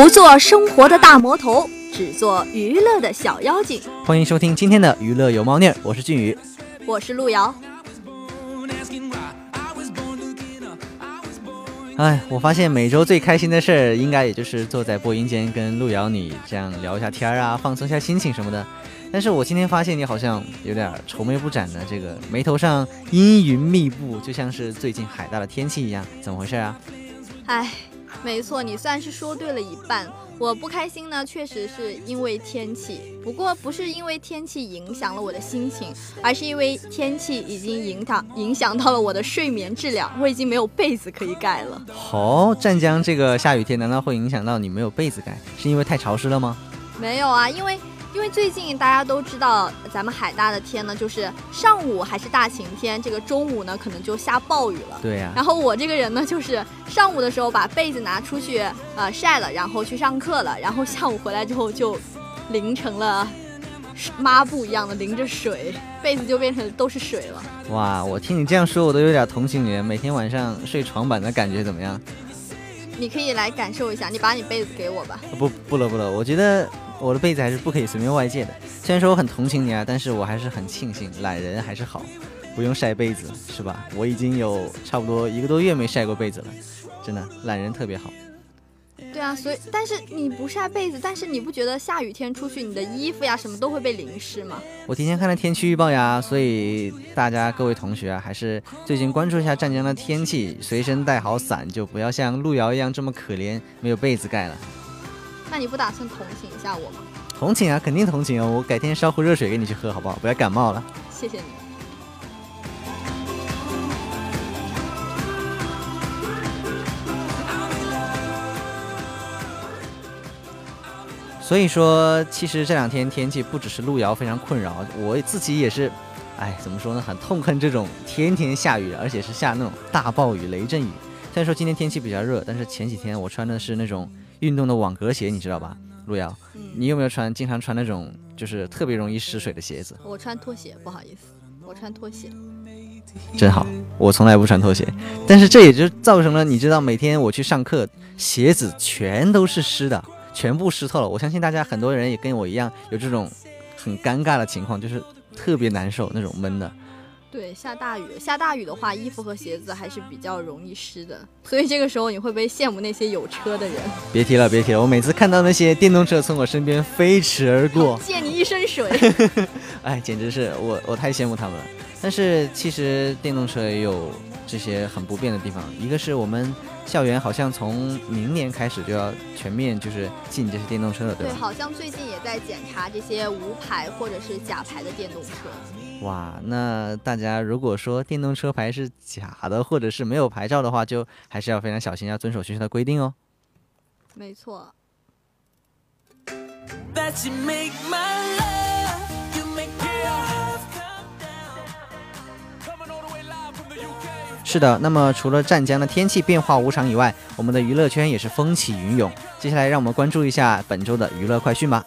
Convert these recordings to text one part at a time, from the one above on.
不做生活的大魔头，只做娱乐的小妖精。欢迎收听今天的娱乐有猫腻儿，我是俊宇，我是路遥。哎，我发现每周最开心的事儿，应该也就是坐在播音间跟路遥你这样聊一下天儿啊，放松一下心情什么的。但是我今天发现你好像有点愁眉不展的，这个眉头上阴云密布，就像是最近海大的天气一样，怎么回事啊？哎。没错，你算是说对了一半。我不开心呢，确实是因为天气，不过不是因为天气影响了我的心情，而是因为天气已经影响影响到了我的睡眠质量，我已经没有被子可以盖了。好，湛江这个下雨天难道会影响到你没有被子盖？是因为太潮湿了吗？没有啊，因为。因为最近大家都知道，咱们海大的天呢，就是上午还是大晴天，这个中午呢可能就下暴雨了。对呀。然后我这个人呢，就是上午的时候把被子拿出去呃晒了，然后去上课了，然后下午回来之后就淋成了抹布一样的淋着水，被子就变成都是水了。哇，我听你这样说，我都有点同情你。每天晚上睡床板的感觉怎么样？你可以来感受一下，你把你被子给我吧。不，不了，不了，我觉得。我的被子还是不可以随便外借的。虽然说我很同情你啊，但是我还是很庆幸懒人还是好，不用晒被子，是吧？我已经有差不多一个多月没晒过被子了，真的懒人特别好。对啊，所以但是你不晒被子，但是你不觉得下雨天出去你的衣服呀什么都会被淋湿吗？我提前看了天气预报呀，所以大家各位同学啊，还是最近关注一下湛江的天气，随身带好伞，就不要像路遥一样这么可怜，没有被子盖了。那你不打算同情一下我吗？同情啊，肯定同情啊！我改天烧壶热水给你去喝，好不好？不要感冒了。谢谢你。所以说，其实这两天天气不只是路遥非常困扰，我自己也是，哎，怎么说呢？很痛恨这种天天下雨，而且是下那种大暴雨、雷阵雨。虽然说今天天气比较热，但是前几天我穿的是那种。运动的网格鞋，你知道吧，路遥？你有没有穿经常穿那种就是特别容易湿水的鞋子？我穿拖鞋，不好意思，我穿拖鞋。真好，我从来不穿拖鞋，但是这也就造成了你知道，每天我去上课，鞋子全都是湿的，全部湿透了。我相信大家很多人也跟我一样有这种很尴尬的情况，就是特别难受那种闷的。对，下大雨，下大雨的话，衣服和鞋子还是比较容易湿的，所以这个时候你会不会羡慕那些有车的人？别提了，别提了，我每次看到那些电动车从我身边飞驰而过，溅你一身水，哎，简直是我，我太羡慕他们了。但是其实电动车也有这些很不便的地方，一个是我们。校园好像从明年开始就要全面就是禁这些电动车了，对吧？对，好像最近也在检查这些无牌或者是假牌的电动车。哇，那大家如果说电动车牌是假的，或者是没有牌照的话，就还是要非常小心，要遵守学校的规定哦。没错。是的，那么除了湛江的天气变化无常以外，我们的娱乐圈也是风起云涌。接下来，让我们关注一下本周的娱乐快讯吧。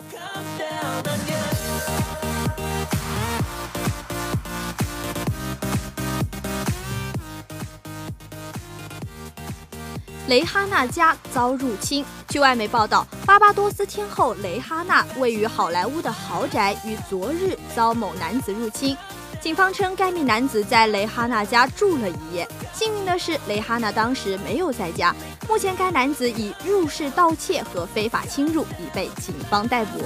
雷哈娜家遭入侵。据外媒报道，巴巴多斯天后雷哈娜位于好莱坞的豪宅于昨日遭某男子入侵。警方称，该名男子在雷哈娜家住了一夜。幸运的是，雷哈娜当时没有在家。目前，该男子以入室盗窃和非法侵入已被警方逮捕。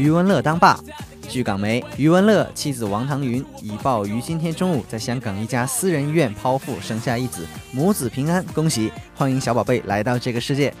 余文乐当爸。据港媒，余文乐妻子王棠云已报于今天中午在香港一家私人医院剖腹生下一子，母子平安，恭喜！欢迎小宝贝来到这个世界。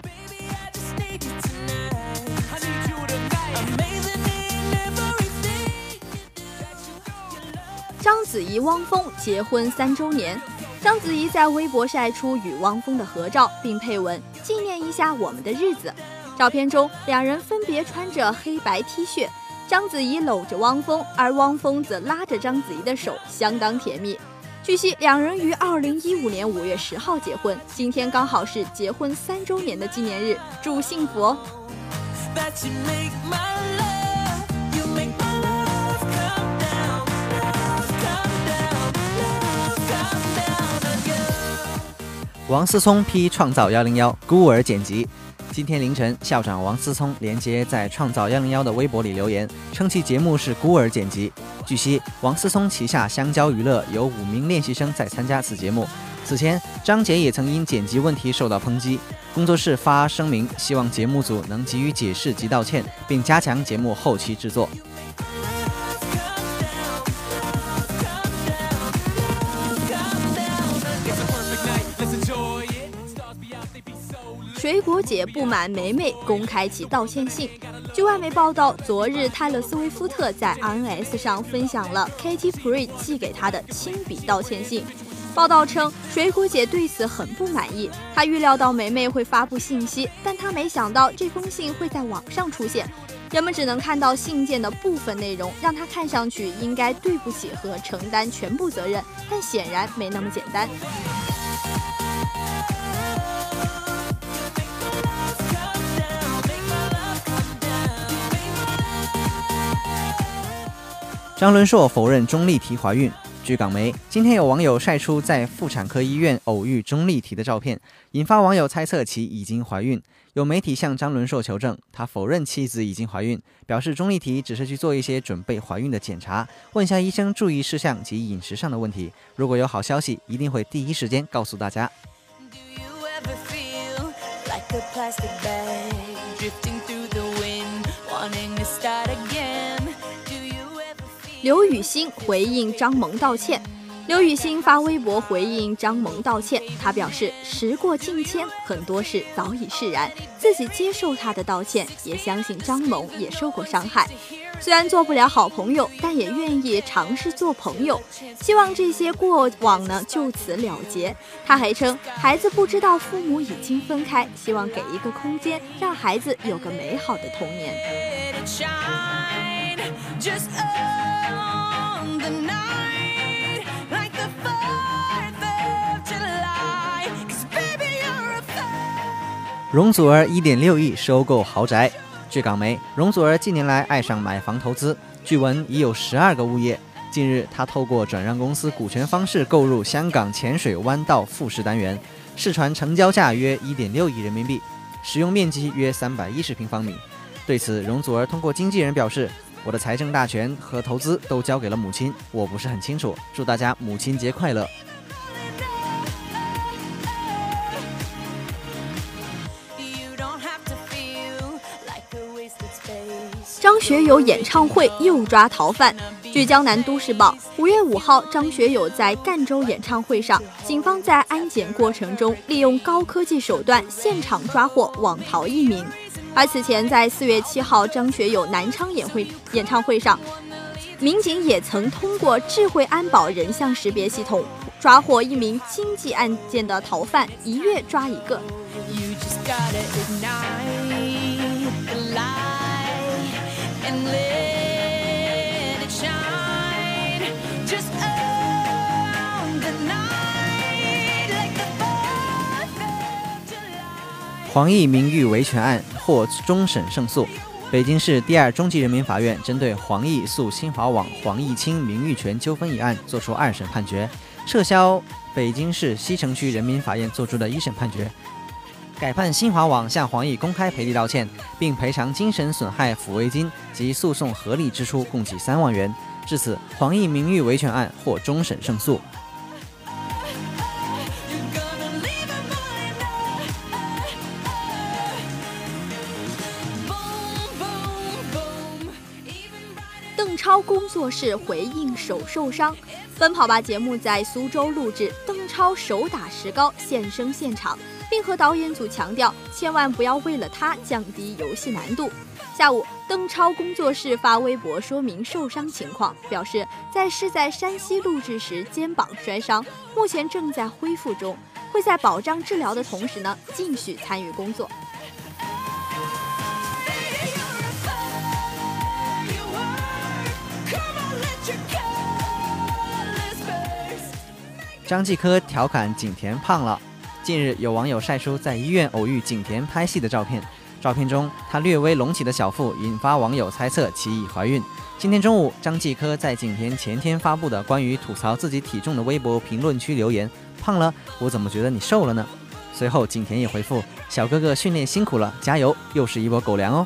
章子怡、汪峰结婚三周年，章子怡在微博晒出与汪峰的合照，并配文纪念一下我们的日子。照片中，两人分别穿着黑白 T 恤，章子怡搂着汪峰，而汪峰则拉着章子怡的手，相当甜蜜。据悉，两人于二零一五年五月十号结婚，今天刚好是结婚三周年的纪念日，祝幸福哦！王思聪批《创造幺零幺》，孤儿剪辑，今天凌晨，校长王思聪连接在创造幺零幺的微博里留言，称其节目是孤儿剪辑。据悉，王思聪旗下香蕉娱乐有五名练习生在参加此节目。此前，张杰也曾因剪辑问题受到抨击，工作室发声明，希望节目组能给予解释及道歉，并加强节目后期制作。水果姐不满梅梅公开其道歉信。据外媒报道，昨日泰勒·斯威夫特在 RNS 上分享了 Katy Perry 寄给他的亲笔道歉信。报道称，水果姐对此很不满意。她预料到梅梅会发布信息，但她没想到这封信会在网上出现。人们只能看到信件的部分内容，让她看上去应该对不起和承担全部责任，但显然没那么简单。张伦硕否认钟丽缇怀孕。据港媒，今天有网友晒出在妇产科医院偶遇钟丽缇的照片，引发网友猜测其已经怀孕。有媒体向张伦硕求证，他否认妻子已经怀孕，表示钟丽缇只是去做一些准备怀孕的检查，问下医生注意事项及饮食上的问题。如果有好消息，一定会第一时间告诉大家。刘雨欣回应张萌道歉。刘雨欣发微博回应张萌道歉，她表示时过境迁，很多事早已释然，自己接受他的道歉，也相信张萌也受过伤害。虽然做不了好朋友，但也愿意尝试做朋友，希望这些过往呢就此了结。他还称，孩子不知道父母已经分开，希望给一个空间，让孩子有个美好的童年。容祖儿一点六亿收购豪宅。据港媒，容祖儿近年来爱上买房投资，据闻已有十二个物业。近日，她透过转让公司股权方式购入香港浅水湾道复式单元，市传成交价约一点六亿人民币，使用面积约三百一十平方米。对此，容祖儿通过经纪人表示：“我的财政大权和投资都交给了母亲，我不是很清楚。祝大家母亲节快乐。”张学友演唱会又抓逃犯。据江南都市报，五月五号，张学友在赣州演唱会上，警方在安检过程中利用高科技手段现场抓获网逃一名。而此前在四月七号，张学友南昌演会演唱会上，民警也曾通过智慧安保人像识别系统抓获一名经济案件的逃犯，一月抓一个。黄奕名誉维权案获终审胜诉，北京市第二中级人民法院针对黄奕诉新华网黄毅清名誉权纠纷一案作出二审判决，撤销北京市西城区人民法院作出的一审判决，改判新华网向黄奕公开赔礼道歉，并赔偿精神损害抚慰金及诉讼合理支出共计三万元。至此，黄奕名誉维权案获终审胜诉。邓超工作室回应手受伤，奔跑吧节目在苏州录制，邓超手打石膏现身现场，并和导演组强调，千万不要为了他降低游戏难度。下午，邓超工作室发微博说明受伤情况，表示在是在山西录制时肩膀摔伤，目前正在恢复中，会在保障治疗的同时呢，继续参与工作。张继科调侃景甜胖了。近日，有网友晒出在医院偶遇景甜拍戏的照片，照片中她略微隆起的小腹引发网友猜测其已怀孕。今天中午，张继科在景甜前天发布的关于吐槽自己体重的微博评论区留言：“胖了，我怎么觉得你瘦了呢？”随后景甜也回复：“小哥哥训练辛苦了，加油！又是一波狗粮哦。”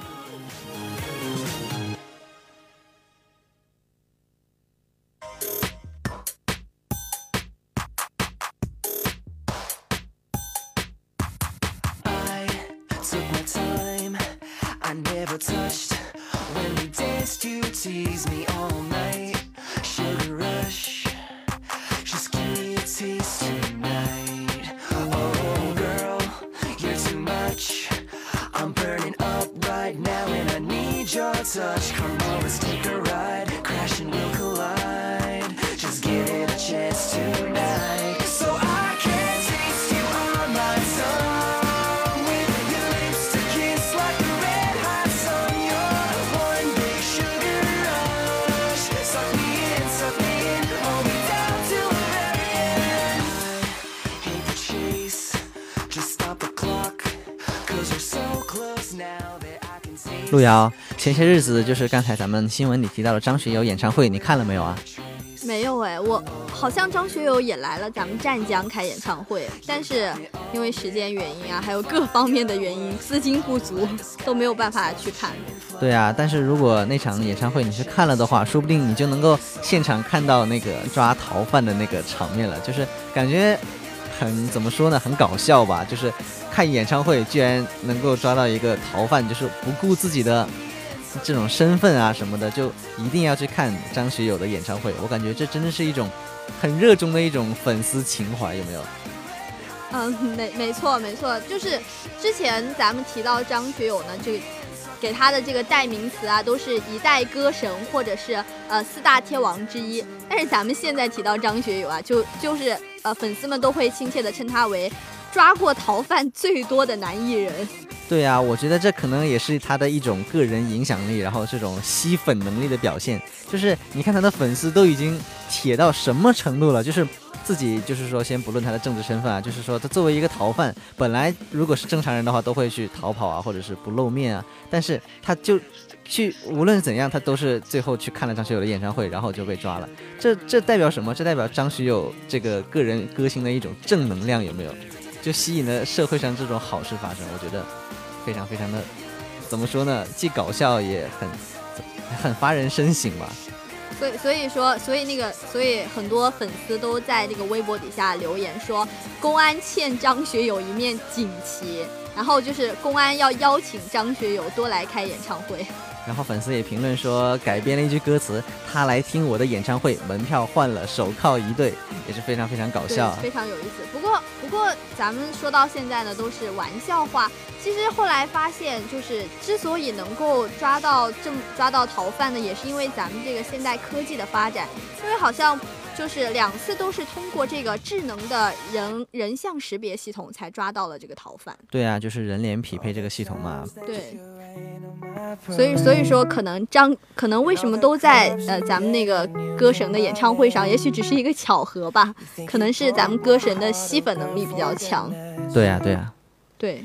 路遥，前些日子就是刚才咱们新闻里提到的张学友演唱会，你看了没有啊？没有哎，我好像张学友也来了咱们湛江开演唱会，但是因为时间原因啊，还有各方面的原因，资金不足，都没有办法去看。对啊，但是如果那场演唱会你是看了的话，说不定你就能够现场看到那个抓逃犯的那个场面了，就是感觉很怎么说呢，很搞笑吧？就是看演唱会居然能够抓到一个逃犯，就是不顾自己的。这种身份啊什么的，就一定要去看张学友的演唱会。我感觉这真的是一种很热衷的一种粉丝情怀，有没有？嗯，没没错没错，就是之前咱们提到张学友呢，这个给他的这个代名词啊，都是一代歌神或者是呃四大天王之一。但是咱们现在提到张学友啊，就就是呃粉丝们都会亲切的称他为抓过逃犯最多的男艺人。对呀，我觉得这可能也是他的一种个人影响力，然后这种吸粉能力的表现。就是你看他的粉丝都已经铁到什么程度了，就是自己就是说，先不论他的政治身份啊，就是说他作为一个逃犯，本来如果是正常人的话，都会去逃跑啊，或者是不露面啊，但是他就去，无论怎样，他都是最后去看了张学友的演唱会，然后就被抓了。这这代表什么？这代表张学友这个个人歌星的一种正能量，有没有？就吸引了社会上这种好事发生，我觉得非常非常的，怎么说呢？既搞笑也很很发人深省吧。所以所以说，所以那个，所以很多粉丝都在这个微博底下留言说，公安欠张学友一面锦旗，然后就是公安要邀请张学友多来开演唱会。然后粉丝也评论说，改编了一句歌词：“他来听我的演唱会，门票换了，手铐一对，也是非常非常搞笑，非常有意思。不过，不过咱们说到现在呢，都是玩笑话。其实后来发现，就是之所以能够抓到正抓到逃犯呢，也是因为咱们这个现代科技的发展，因为好像。就是两次都是通过这个智能的人人像识别系统才抓到了这个逃犯。对啊，就是人脸匹配这个系统嘛。对。所以所以说，可能张可能为什么都在呃咱们那个歌神的演唱会上，也许只是一个巧合吧。可能是咱们歌神的吸粉能力比较强。对呀对呀。对。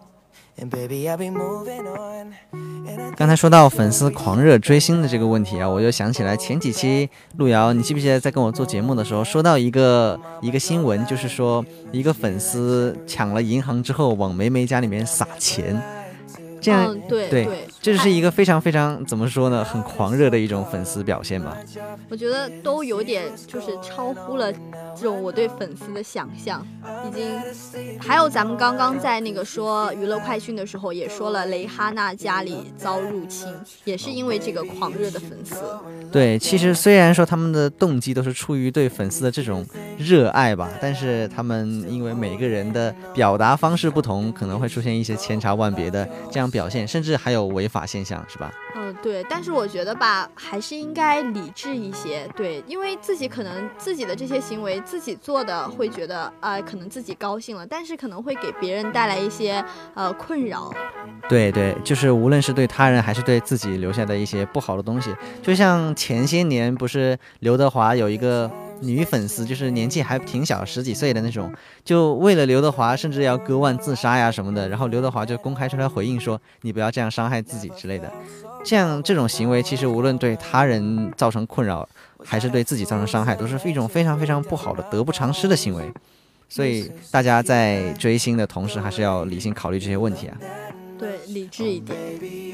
刚才说到粉丝狂热追星的这个问题啊，我就想起来前几期路遥，你记不记得在跟我做节目的时候说到一个一个新闻，就是说一个粉丝抢了银行之后往梅梅家里面撒钱，这样、嗯，对对。对，这是一个非常非常怎么说呢，很狂热的一种粉丝表现吧。我觉得都有点就是超乎了这种我对粉丝的想象，已经。还有咱们刚刚在那个说娱乐快讯的时候，也说了蕾哈娜家里遭入侵，也是因为这个狂热的粉丝。对，其实虽然说他们的动机都是出于对粉丝的这种热爱吧，但是他们因为每个人的表达方式不同，可能会出现一些千差万别的这样表现，甚至还有违法现象，是吧？嗯，对，但是我觉得吧，还是应该理智一些，对，因为自己可能自己的这些行为自己做的会觉得，呃，可能自己高兴了，但是可能会给别人带来一些呃困扰。对对，就是无论是对他人还是对自己留下的一些不好的东西，就像前些年不是刘德华有一个女粉丝，就是年纪还挺小，十几岁的那种，就为了刘德华甚至要割腕自杀呀什么的，然后刘德华就公开出来回应说：“你不要这样伤害自己之类的。”这样这种行为其实无论对他人造成困扰，还是对自己造成伤害，都是一种非常非常不好的、得不偿失的行为。所以大家在追星的同时，还是要理性考虑这些问题啊。对，理智一点。Baby,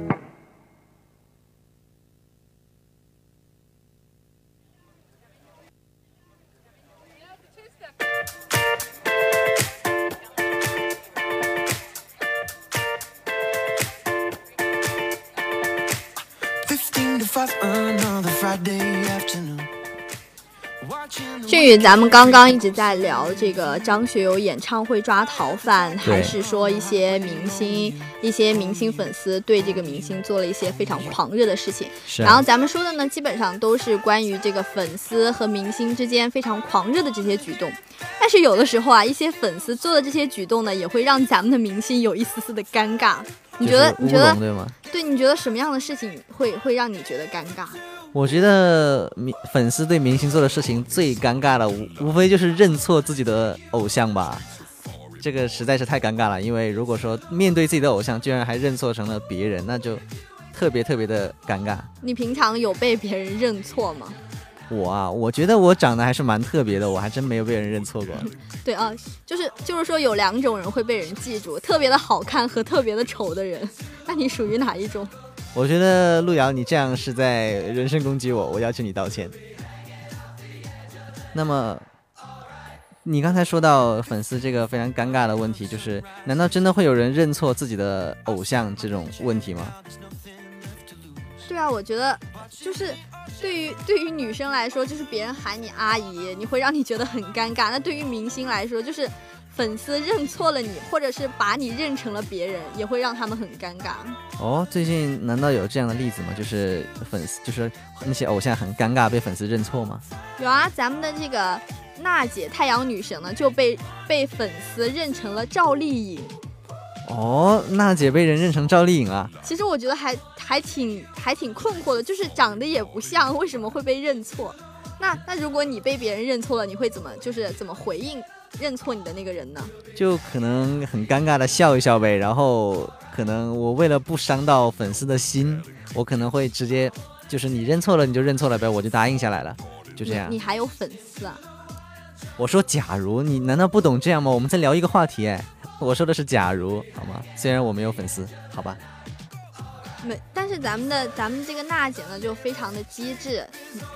咱们刚刚一直在聊这个张学友演唱会抓逃犯，还是说一些明星、一些明星粉丝对这个明星做了一些非常狂热的事情。是啊然后咱们说的呢，基本上都是关于这个粉丝和明星之间非常狂热的这些举动。但是有的时候啊，一些粉丝做的这些举动呢，也会让咱们的明星有一丝丝的尴尬。你觉得？你觉得？对吗？对？你觉得什么样的事情会会让你觉得尴尬？我觉得明粉丝对明星做的事情最尴尬的，无无非就是认错自己的偶像吧。这个实在是太尴尬了，因为如果说面对自己的偶像，居然还认错成了别人，那就特别特别的尴尬。你平常有被别人认错吗？我啊，我觉得我长得还是蛮特别的，我还真没有被人认错过。对啊，就是就是说有两种人会被人记住，特别的好看和特别的丑的人。那你属于哪一种？我觉得路遥，你这样是在人身攻击我，我要求你道歉。那么，你刚才说到粉丝这个非常尴尬的问题，就是难道真的会有人认错自己的偶像这种问题吗？对啊，我觉得就是对于对于女生来说，就是别人喊你阿姨，你会让你觉得很尴尬。那对于明星来说，就是粉丝认错了你，或者是把你认成了别人，也会让他们很尴尬。哦，最近难道有这样的例子吗？就是粉丝，就是那些偶像很尴尬被粉丝认错吗？有啊，咱们的这个娜姐太阳女神呢，就被被粉丝认成了赵丽颖。哦，娜姐被人认成赵丽颖啊？其实我觉得还还挺还挺困惑的，就是长得也不像，为什么会被认错？那那如果你被别人认错了，你会怎么就是怎么回应认错你的那个人呢？就可能很尴尬的笑一笑呗，然后可能我为了不伤到粉丝的心，我可能会直接就是你认错了你就认错了呗，我就答应下来了，就这样你。你还有粉丝啊？我说假如你难道不懂这样吗？我们在聊一个话题哎，我说的是假如好吗？虽然我没有粉丝，好吧。是咱们的咱们这个娜姐呢就非常的机智，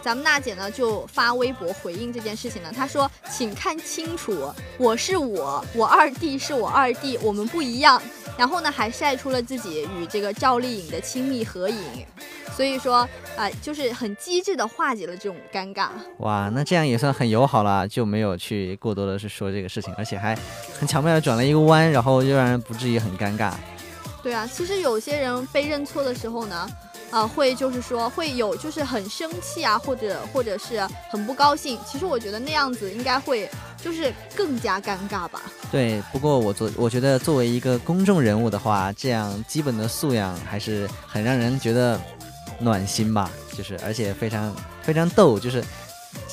咱们娜姐呢就发微博回应这件事情呢，她说：“请看清楚，我是我，我二弟是我二弟，我们不一样。然后呢还晒出了自己与这个赵丽颖的亲密合影，所以说啊，就是很机智的化解了这种尴尬。哇，那这样也算很友好了，就没有去过多的去说这个事情，而且还很巧妙的转了一个弯，然后又让人不至于很尴尬。对啊，其实有些人被认错的时候呢。啊，会就是说会有就是很生气啊，或者或者是很不高兴。其实我觉得那样子应该会就是更加尴尬吧。对，不过我作我觉得作为一个公众人物的话，这样基本的素养还是很让人觉得暖心吧。就是而且非常非常逗，就是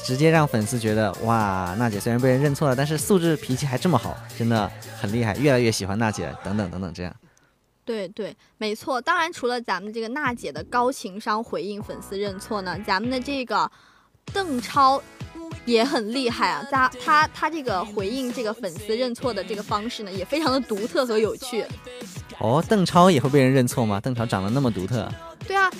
直接让粉丝觉得哇，娜姐虽然被人认错了，但是素质脾气还这么好，真的很厉害，越来越喜欢娜姐等等等等这样。对对，没错。当然，除了咱们这个娜姐的高情商回应粉丝认错呢，咱们的这个邓超也很厉害啊。他他他这个回应这个粉丝认错的这个方式呢，也非常的独特和有趣。哦，邓超也会被人认错吗？邓超长得那么独特。对啊，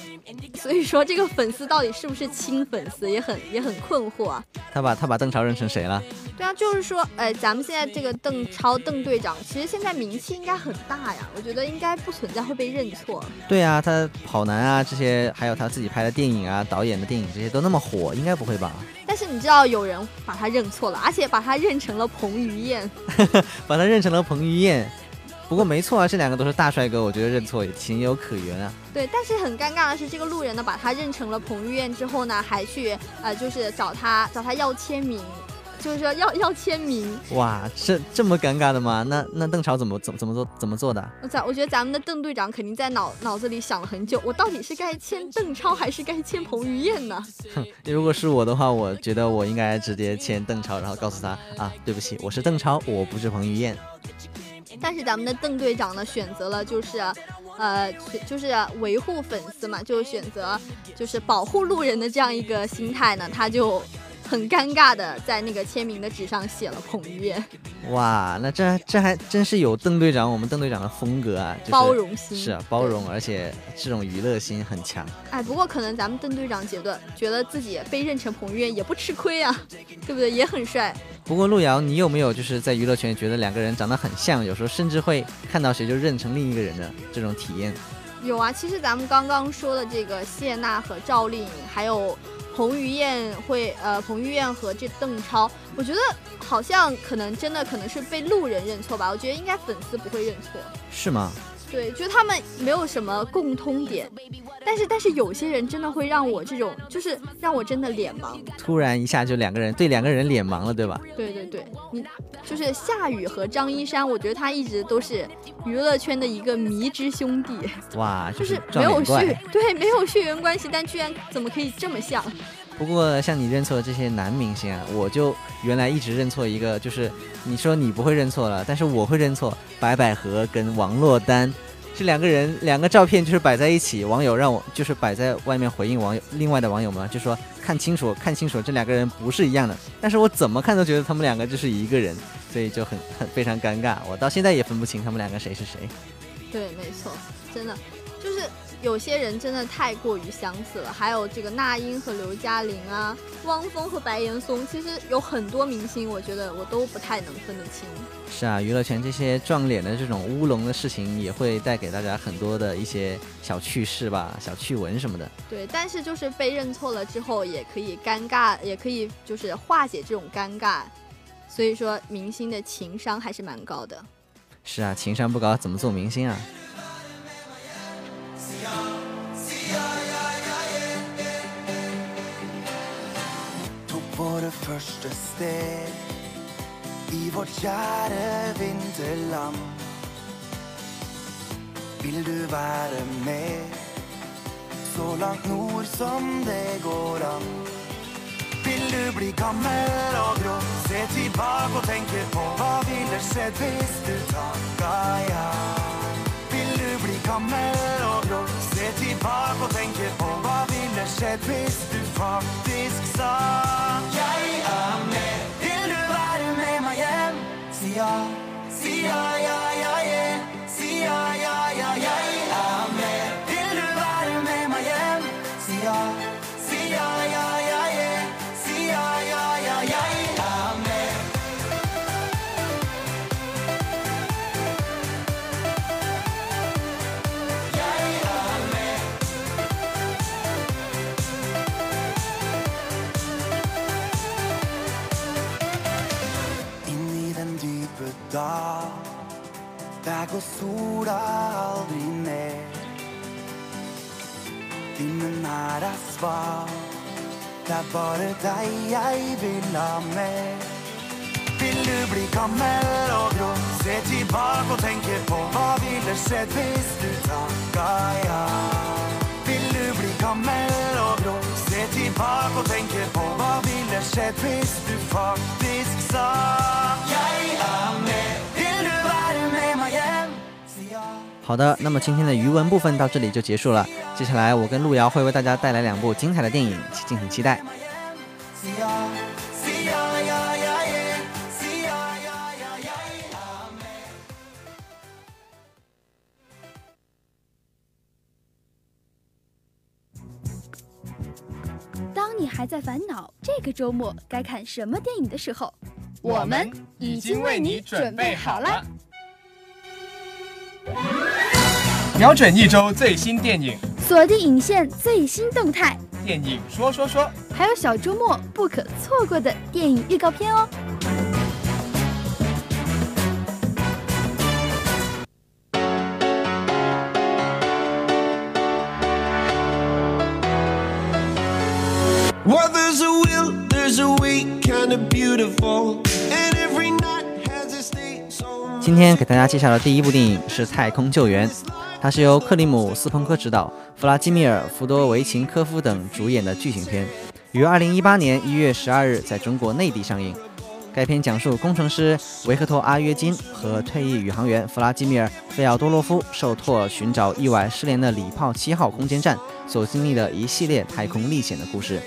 所以说这个粉丝到底是不是亲粉丝，也很也很困惑啊。他把他把邓超认成谁了？对啊，就是说，哎，咱们现在这个邓超邓队长，其实现在名气应该很大呀。我觉得应该不存在会被认错。对啊，他跑男啊这些，还有他自己拍的电影啊，导演的电影这些都那么火，应该不会吧？但是你知道有人把他认错了，而且把他认成了彭于晏，把他认成了彭于晏。不过没错啊，这两个都是大帅哥，我觉得认错也情有可原啊。对，但是很尴尬的是，这个路人呢把他认成了彭于晏之后呢，还去呃就是找他找他要签名，就是说要要签名。哇，这这么尴尬的吗？那那邓超怎么怎怎么做怎么做的？我在我觉得咱们的邓队长肯定在脑脑子里想了很久，我到底是该签邓超还是该签彭于晏呢？哼，如果是我的话，我觉得我应该直接签邓超，然后告诉他啊，对不起，我是邓超，我不是彭于晏。但是咱们的邓队长呢，选择了就是，呃，就是维护粉丝嘛，就选择就是保护路人的这样一个心态呢，他就。很尴尬的，在那个签名的纸上写了彭于晏。哇，那这这还真是有邓队长，我们邓队长的风格啊，包容心是啊，包容，而且这种娱乐心很强。哎，不过可能咱们邓队长觉得，觉得自己被认成彭于晏也不吃亏啊，对不对？也很帅。不过路遥，你有没有就是在娱乐圈觉得两个人长得很像，有时候甚至会看到谁就认成另一个人的这种体验？有啊，其实咱们刚刚说的这个谢娜和赵丽颖，还有。彭于晏会，呃，彭于晏和这邓超，我觉得好像可能真的可能是被路人认错吧，我觉得应该粉丝不会认错，是吗？对，觉得他们没有什么共通点，但是但是有些人真的会让我这种，就是让我真的脸盲。突然一下就两个人对两个人脸盲了，对吧？对对对，你就是夏雨和张一山，我觉得他一直都是娱乐圈的一个迷之兄弟。哇，就是没有血，对，没有血缘关系，但居然怎么可以这么像？不过像你认错的这些男明星啊，我就原来一直认错一个，就是你说你不会认错了，但是我会认错白百合跟王珞丹这两个人，两个照片就是摆在一起，网友让我就是摆在外面回应网友，另外的网友们就说看清楚看清楚，这两个人不是一样的，但是我怎么看都觉得他们两个就是一个人，所以就很很非常尴尬，我到现在也分不清他们两个谁是谁。对，没错，真的就是。有些人真的太过于相似了，还有这个那英和刘嘉玲啊，汪峰和白岩松，其实有很多明星，我觉得我都不太能分得清。是啊，娱乐圈这些撞脸的这种乌龙的事情，也会带给大家很多的一些小趣事吧，小趣闻什么的。对，但是就是被认错了之后，也可以尴尬，也可以就是化解这种尴尬。所以说，明星的情商还是蛮高的。是啊，情商不高怎么做明星啊？våre første sted i vårt kjære vinterland. Vil du være med så langt nord som det går an? Vil du bli gammel og grå, se tilbake og tenke på hva ville skjedd hvis du takka ja? Gammel og grå, se tilbake og tenke på hva ville skjedd hvis du faktisk sa Jeg er med. Vil du være med meg hjem? Si ja, si ja, ja, och sola aldrig mer Din er svar. Det er bare deg jeg vil ha med. Vil du bli gammel og grå Se tilbake og tenke på Hva ville skjedd hvis du takka ja. Vil du bli gammel og grå Se tilbake og tenke på Hva ville skjedd hvis du faktisk sa Jeg er med. Vil du være med meg hjem? 好的，那么今天的余文部分到这里就结束了。接下来我跟路遥会为大家带来两部精彩的电影，请敬请期待。当你还在烦恼这个周末该看什么电影的时候，我们已经为你准备好了。瞄准一周最新电影。锁定影线最新动态。电影说说说还有小周末不可错过的电影预告片哦。今天给大家介绍的第一部电影是太空救援。它是由克里姆·斯彭科执导，弗拉基米尔·福多维琴科夫等主演的剧情片，于2018年1月12日在中国内地上映。该片讲述工程师维克托·阿约金和退役宇航员弗拉基米尔·费奥多洛夫受托寻找意外失联的礼炮七号空间站所经历的一系列太空历险的故事。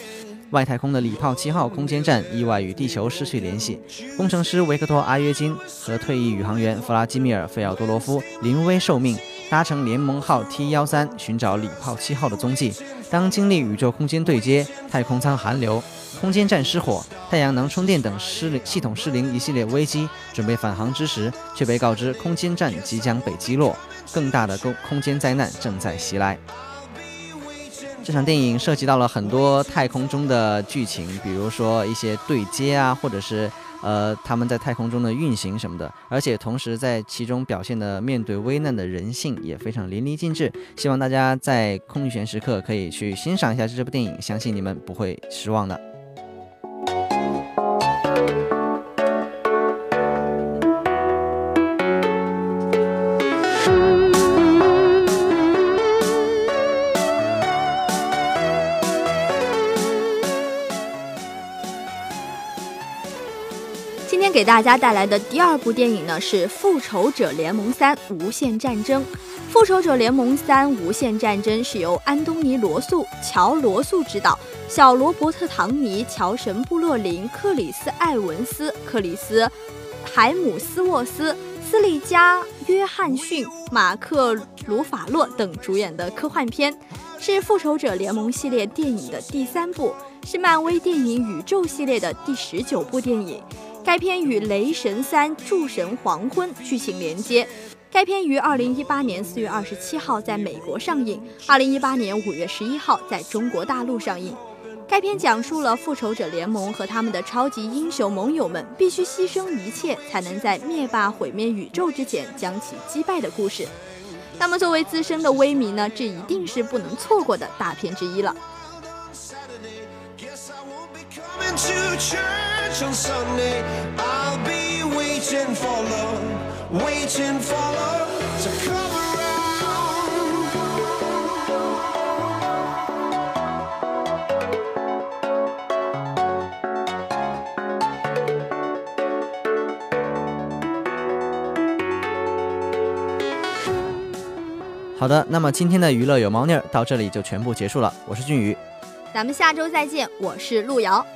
外太空的礼炮七号空间站意外与地球失去联系，工程师维克托·阿约金和退役宇航员弗拉基米尔·费奥多罗夫临危受命，搭乘联盟号 T 幺三寻找礼炮七号的踪迹。当经历宇宙空间对接、太空舱寒流、空间站失火、太阳能充电等失灵系统失灵一系列危机，准备返航之时，却被告知空间站即将被击落，更大的空空间灾难正在袭来。这场电影涉及到了很多太空中的剧情，比如说一些对接啊，或者是呃他们在太空中的运行什么的，而且同时在其中表现的面对危难的人性也非常淋漓尽致。希望大家在空闲时刻可以去欣赏一下这部电影，相信你们不会失望的。今天给大家带来的第二部电影呢是《复仇者联盟三：无限战争》。《复仇者联盟三：无限战争》是由安东尼·罗素、乔·罗素执导，小罗伯特·唐尼、乔神·布洛林、克里斯·艾文斯、克里斯·海姆斯沃斯、斯利加·约翰逊、马克·鲁法洛等主演的科幻片，是《复仇者联盟》系列电影的第三部，是漫威电影宇宙系列的第十九部电影。该片与《雷神三：诸神黄昏》剧情连接。该片于二零一八年四月二十七号在美国上映，二零一八年五月十一号在中国大陆上映。该片讲述了复仇者联盟和他们的超级英雄盟友们必须牺牲一切，才能在灭霸毁灭宇宙之前将其击败的故事。那么，作为资深的威迷呢，这一定是不能错过的大片之一了。Guess I won't be coming to church on Sunday. I'll be waiting for love, waiting for love to come around. 好的，那么今天的娱乐有猫腻儿到这里就全部结束了。我是俊宇，咱们下周再见，我是路遥。